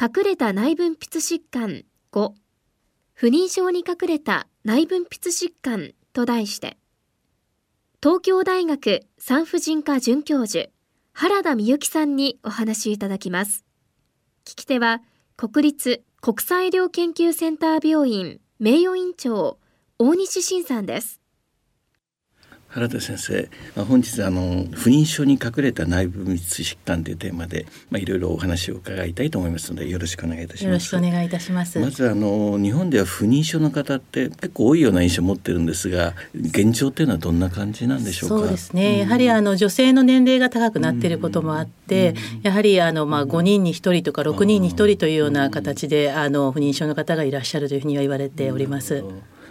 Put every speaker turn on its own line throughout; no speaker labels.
隠れた内分泌疾患5不妊症に隠れた内分泌疾患と題して東京大学産婦人科准教授原田美幸さんにお話いただきます。聞き手は国立国際医療研究センター病院名誉院長大西晋さんです。
原田先生、まあ、本日あの不妊症に隠れた内部密疾患というテーマで、まあ、いろいろお話を伺いたいと思いますのでよろしくお願いいたします。
よろしくお願いいたします。
まずあの日本では不妊症の方って結構多いような印象を持ってるんですが現状っていうのはどんな感じなんでしょうか？
そうですね、うん、やはりあの女性の年齢が高くなっていることもあって、うん、やはりあのまあ5人に1人とか6人に1人というような形であの不妊症の方がいらっしゃるというふうには言われております。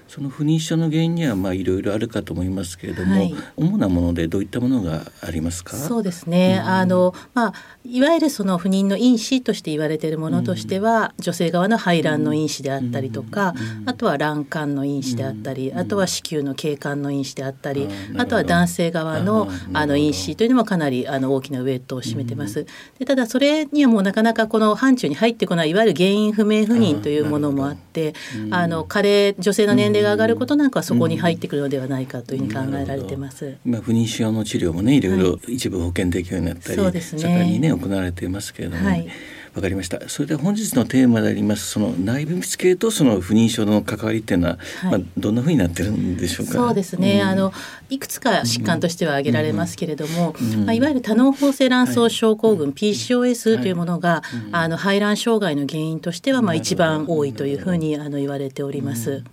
その不妊症の原因にはまあいろいろあるかと思いますけれども、はい、主なものでどういったものがありますか？
そうですね。うん、あのまあいわゆるその不妊の因子として言われているものとしては、うん、女性側の排卵の因子であったりとか、うん、あとは卵管の因子であったり、あとは子宮の経管の因子であったり、あとは男性側のあの因子というのもかなりあの大きなウエイトを占めてます。でただそれにはもうなかなかこの範疇に入ってこないいわゆる原因不明不妊というものもあって、あの加齢女性の年齢齢が上がることなんかはそこに入ってくるのではないかというふうに考えられてます。
今不妊症の治療もねい。ろいろ一部保険できるようになったり、はい、盛んにね行われていますけれども、はい。わかりました。それで本日のテーマでありますその内分泌系とその不妊症の関わりっていうのは、はい、まあどんなふうになってるんでしょうか？
そうですね。うん、あのいくつか疾患としては挙げられますけれども、うん。うん、まあいわゆる多脳包性卵巣症候群、はい、PCOS というものが、はい、あの排卵障害の原因としてはまあ一番多いというふうにあの言われております。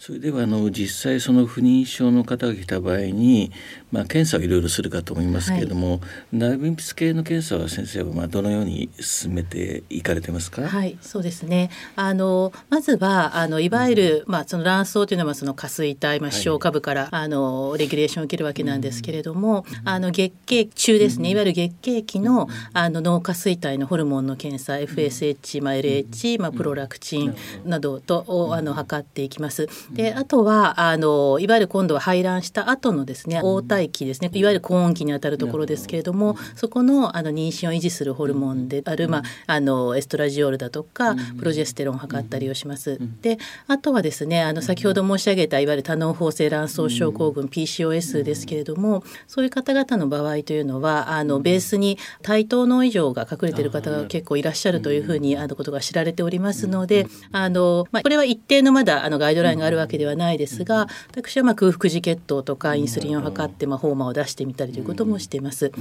それではあの実際その不妊症の方が来た場合に、まあ、検査をいろいろするかと思いますけれども、はい、内分泌系の検査は先生はまあどのように進めていかれてますか？
はいそうですね。あのまずはあのいわゆる、まあ、その卵巣というのはその下垂体、まあ、視床下部から、はい、あのレギュレーションを受けるわけなんですけれども、うん、あの月経中ですね、いわゆる月経期のあの脳下垂体のホルモンの検査 FSH、まあ、LH、まあ、プロラクチンなど。とをあの測っていきます。であとはあのいわゆる今度は排卵した後のですね黄体期ですね。いわゆる高温期にあたるところですけれどもそこのあの妊娠を維持するホルモンである、まあ、あのエストラジオールだとかプロジェステロンを測ったりをします。であとはですねあの先ほど申し上げたいわゆる多脳包性卵巣症候群 PCOS ですけれどもそういう方々の場合というのはあのベースに対等の異常が隠れている方が結構いらっしゃるというふうにあのことが知られておりますのであの、まあ、これは一定のまだあのガイドラインがあるわけではないですが私はまあ空腹時血糖とかインスリンを測ってまあホーマーを出してみたりということもしています。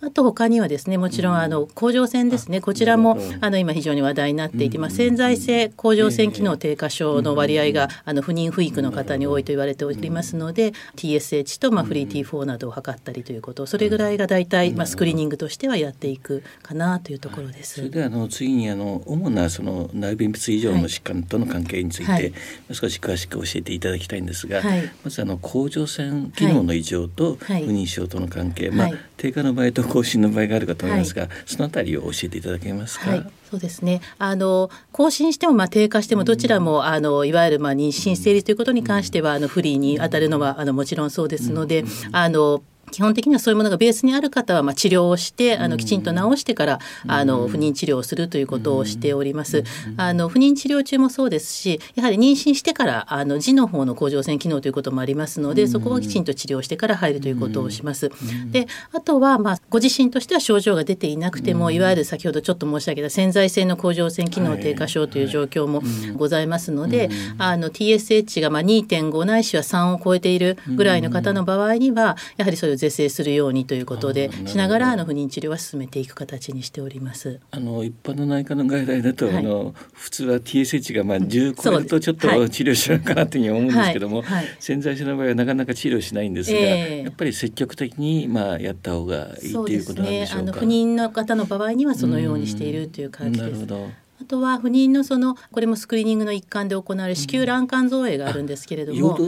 あと他にはですねもちろんあの甲状腺ですね。こちらもあの今非常に話題になっていて、まあ、潜在性甲状腺機能低下症の割合があの不妊不育の方に多いと言われておりますので TSH とまあフリー T4 などを測ったりということ。それぐらいが大体まあスクリーニングとしてはやっていくかなというところです。
それであの次にあの主なその内分泌異常の疾患との関係について、はい、少し詳しく教えていただきたいんですが、はい、まずあの甲状腺機能の異常と不妊症との関係、まあ、低下の場合と更新の場合があるかと思いますが、そのあたりを教えていただけますか？
そうですね。あの更新してもまあ低下してもどちらも、あのいわゆるまあ妊娠成立ということに関してはあの不利に当たるのはあのもちろんそうですので、あの基本的にはそういうものがベースにある方はまあ治療をしてあのきちんと治してからあの不妊治療をするということをしております。あの不妊治療中もそうですしやはり妊娠してからあの腎の方の甲状腺機能ということもありますのでそこはきちんと治療してから入るということをします。であとはまあご自身としては症状が出ていなくてもいわゆる先ほどちょっと申し上げた潜在性の甲状腺機能低下症という状況もございますので、あの TSH がまあ2.5ないしは3を超えているぐらいの方の場合にはやはりそれを是正するようにということでしながらあの不妊治療は進めていく形にしております。
あの一般の内科の外来だと、はい、あの普通は TSH がまあ10超えるとちょっと治療しようかなというふうに思うんですけども、はい、潜在者の場合はなかなか治療しないんですが、えー、やっぱり積極的にまあやった方がいいということなんでしょうか。うね、あの
不妊の方の場合にはそのようにしているという感じです。なるほどあとは不妊のそのこれもスクリーニングの一環で行われる子宮卵管造影があるんですけれども、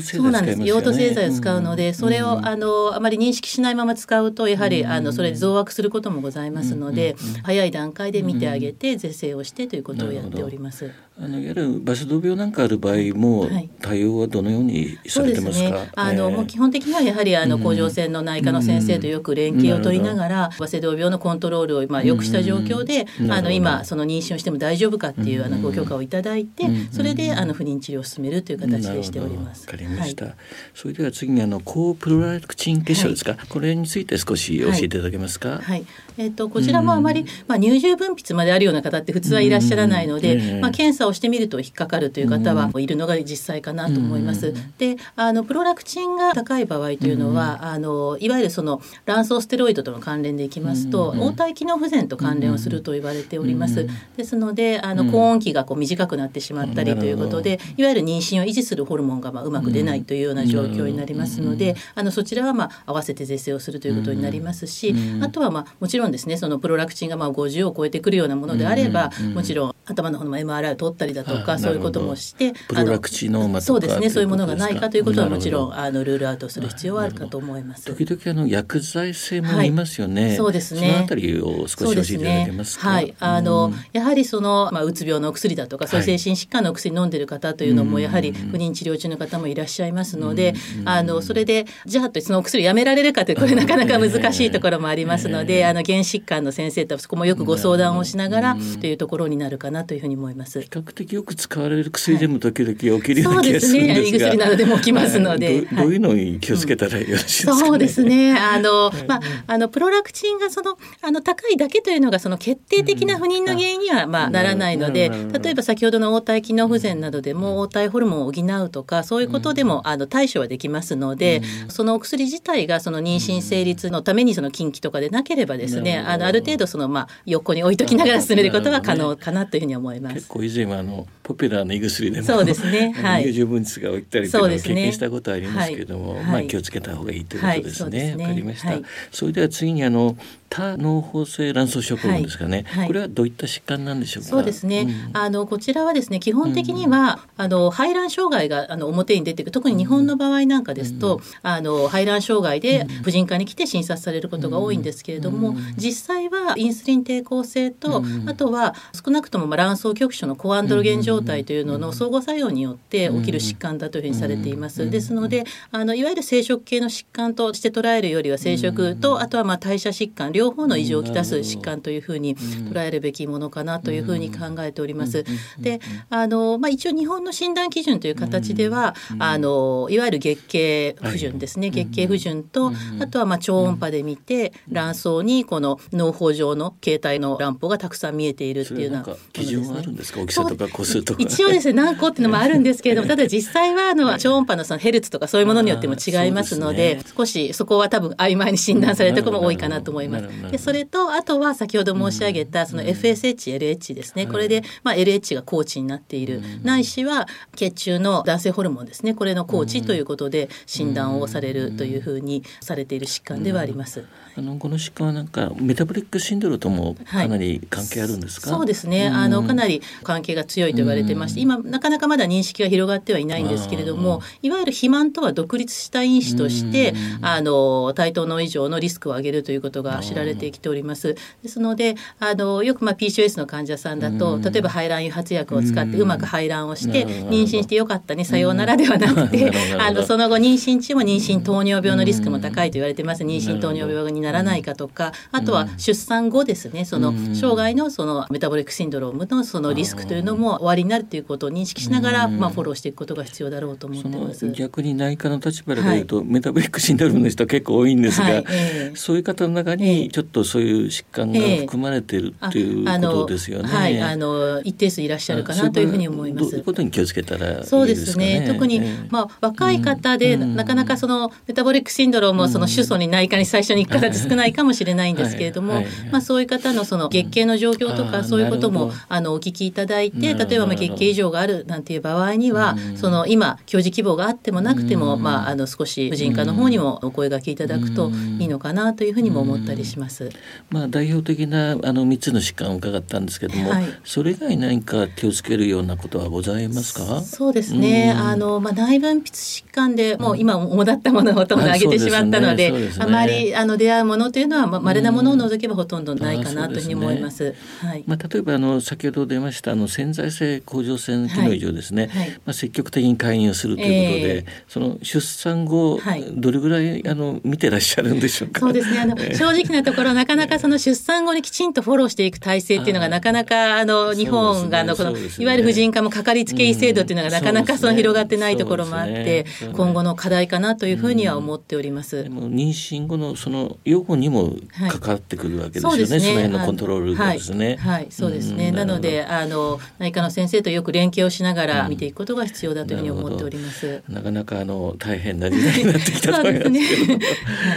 そうなんです。用途製剤を使うので、それをあのあまり認識しないまま使うとやはりあのそれで増悪することもございますので、早い段階で見てあげて是正をしてということをやっております。
あのいわゆるバセドウ病なんかある場合も、対応はどのようにされてますか？ね、
あの、もう基本的にはやはりあの甲状腺の内科の先生とよく連携を取りながら、バセドウ病のコントロールをまあ良くした状況で、あの今その妊娠をしても大丈夫かっていうあのご許可をいただいて、それであの不妊治療を進めるという形でしております。
わかりました。はい、それでは次にあの高プロラクチン結晶ですか、はい、これについて少し教えていただけますか？
はい。はい、えっ、ー、とこちらもあまり、まあ乳汁分泌まであるような方って普通はいらっしゃらないので、まあ検査をしてみると引っかかるという方はいるのが実際かなと思います。で、あのプロラクチンが高い場合というのは、あのいわゆるその卵巣ステロイドとの関連でいきますと、黄体機能不全と関連をすると言われております。ですので、あの高温期がこう短くなってしまったりということで、いわゆる妊娠を維持するホルモンがまあうまく出ないというような状況になりますので、あのそちらはまあ合わせて是正をするということになりますし、あとはまあもちろんですね、そのプロラクチンがまあ50を超えてくるようなものであれば、もちろん頭の方の MRI を取ったりだとか、そういうこともして
プロラクチノーマ
そうですねそういうものがないかということはもちろんあのルールアウトする必要はあるかと思います。
時々あの薬剤性も見ますよね。はい、
そうですね。
そのあたりを少し教えていただけます
はい。あの、やはりそのまあうつ病の薬だとかそういう精神疾患の薬飲んでる方というのもやはり不妊治療中の方もいらっしゃいますので、あのそれでじゃあとそのお薬やめられるかというこれなかなか難しいところもありますので、あの原疾患の先生とそこもよくご相談をしながらというところになるかなというふうに思います。
比較的よく使われる薬でも時々起きるような気がするんですが、
胃薬などでも起きますので、
どういうのに気をつけたらよろしいですか、
ね、そうですね。あの、まああのプロラクチンがそのあの高いだけというのがその決定的な不妊の原因にはまあならないので、例えば先ほどの黄体機能不全などでも黄体ホルモンを補うとかそういうことでもあの対処はできますので、そのお薬自体がその妊娠成立のためにその禁忌とかでなければですね、あのある程度そのまあ横に置いときながら進めることは可能かなというふうにに思います。
結構以前はあのポピュラーな胃薬でも
そうですね、はい、
乳分泌が起きたりというのを経験したことありますけれども、はい、まあ気をつけた方がいいということですね。わ、はい、かりました。それでは次にあの多脳胞性卵巣症候群ですかね、これはどういった疾患なんでしょうか？
そうですね、うん、あのこちらはですね基本的には、うん、あの排卵障害があの表に出てくる。特に日本の場合なんかですと、うん、あの排卵障害で婦人科に来て診察されることが多いんですけれども、実際はインスリン抵抗性と、あとは少なくとも卵巣局所のコアンドロゲン状態というのの相互作用によって起きる疾患だというふうにされています。ですのであのいわゆる生殖系の疾患として捉えるよりは生殖と、あとはまあ代謝疾患両方の異常をきたす疾患というふうに捉えるべきものかなというふうに考えております。であの、まあ、一応日本の診断基準という形では、あのいわゆる月経不順ですね、月経不順と、あとはまあ超音波で見て、卵巣にこの脳胞状の形態の卵胞がたくさん見えているっていうような、ね、
基準はあるんですか？大きさとか個数とか。
一応ですね何個っていうのもあるんですけれども ただ実際はあの超音波のそのヘルツとかそういうものによっても違いますので、ね、少しそこは多分曖昧に診断されたところも多いかなと思います。でそれとあとは先ほど申し上げたその FSH、LH ですね、これで、まあ、LH が高値になっている、ないしは血中の男性ホルモンですね。これの高値ということで診断をされるというふうにされている疾患ではあります。
あのこの疾患はなんかメタボリックシンドローともかなり関係あるんですか、
はい、そうですね、あのかなり関係が強いと言われてまして、今なかなかまだ認識が広がってはいないんですけれどもいわゆる肥満とは独立した因子としてあの対等の以上のリスクを上げるということが知られてきております。ですのであのよくまあ PCOS の患者さんだと例えば排卵誘発薬を使ってうまく排卵をして妊娠してよかったねさようならではなくてあのその後妊娠中も妊娠糖尿病のリスクも高いと言われてます妊娠糖尿病にならないかとかあとは出産後ですねその生涯のそのメタボリックシンドロームのそのリスクというのも終わりになるということを認識しながら、まあ、フォローしていくことが必要だろうと思ってます。
逆に内科の立場で言うと、はい、メタボリックシンドロームの人結構多いんですが、はい。えー、そういう方の中にちょっとそういう疾患が含まれているっていうことですよね。
はい、あの一定数いらっしゃるかなというふうに思います。
どういうことに気をつけたら、
ね、そうですね。特に、まあ若い方で、なかなかそのメタボリックシンドロームをその主訴に内科に最初に行く方って少ないかもしれないんですけれども、まあそういう方のその月経の状況とかそういうこともあのお聞きいただいて、例えばまあ月経異常があるなんていう場合には、その今教授希望があってもなくても、まああの少し婦人科の方にもお声がけいただくといいのかなというふうにも思ったりします。
まあ代表的なあの三つの疾患を伺ったんですけども、はい、それ以外何か気をつけるようなことはございますか？
そうですね。あのまあ内分泌疾患でもう今主だったものをほとんど挙げてしまったので、あまりあの出会うものというのはま稀なものを除けばほとんどないかなというふうに思います。はい。
まあ例えばあの先ほど出ましたあの潜在性甲状腺機能異常ですね。はい、まあ積極的に介入するということで、えー、その出産後、はい、どれぐらいあの見てらっしゃるんでしょうか？
そうですね。あの、正直なところなかなかその出産後にきちんとフォローしていく体制っていうのが なかなかあの日本があのこの、いわゆる婦人科もかかりつけ医制度っていうのがなかなかその広がってないところもあって、今後の課題かなというふうには思っております。
妊娠後のその予後にも関わってくるわけですよね。その辺のコントロールですね。
はい、そうですね。なのであの内科の先生とよく連携をしながら見ていくことが必要だというふうに思っております。
なかなかあの大変な時代になってきたと思いますけど、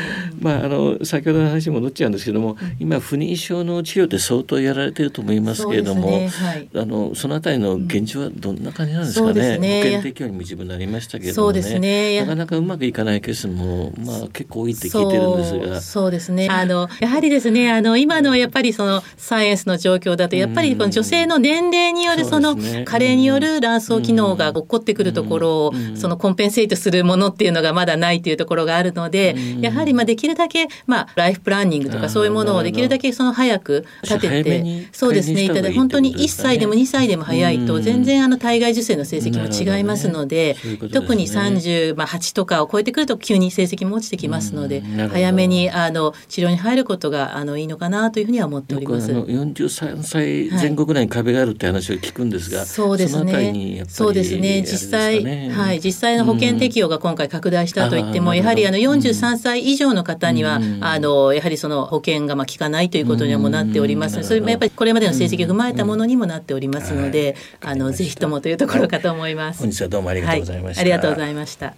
まああの先ほどの話に戻っちゃうんですけども、今不妊症の治療って相当やられてると思いますけれども、ね。はい、あのそのあたりの現状はどんな感じなんですかね？ね。保険適用にも一部なりましたけどもね、ね。なかなかうまくいかないケースもまあ結構多いって聞いてるんですが、
そうですね。あのやはりですね、あの今のやっぱりそのサイエンスの状況だとやっぱりこの女性の年齢によるその加齢による卵巣機能が起こってくるところをそのコンペンセイトするものっていうのがまだないというところがあるので、やはりまあできるだけまあライフプランニングとかそういうものをできるだけその早く立てて、そうですね、いただ本当に1歳でも2歳でも早いと全然あの体外受精の成績も違いますので、特に38とかを超えてくると急に成績も落ちてきますので、早めにあの治療に入ることがあのいいのかなというふうには思っております。
43歳前後ぐらいに壁があるって話を聞くんですが、
そうですね。そうですね。実際、はい、実際の保険適用が今回拡大したといっても、やはりあの43歳以上の方には、あのやはりその保険がまあ効かないということにはもなっております。それもやっぱりこれまでの成績を踏まえたものにもなっておりますので、あのぜひともというところかと思います。
本日はどうもありがとうございました。
ありがとうございました。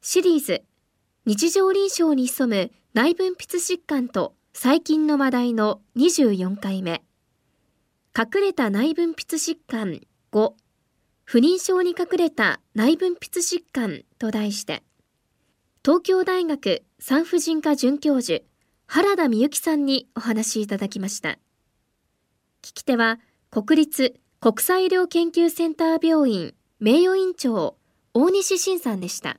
シリーズ日常臨床に潜む内分泌疾患と最近の話題の24回目隠れた内分泌疾患5不妊症に隠れた内分泌疾患と題して。東京大学産婦人科准教授原田美幸さんにお話しいただきました。聞き手は国立国際医療研究センター病院名誉院長大西晋さんでした。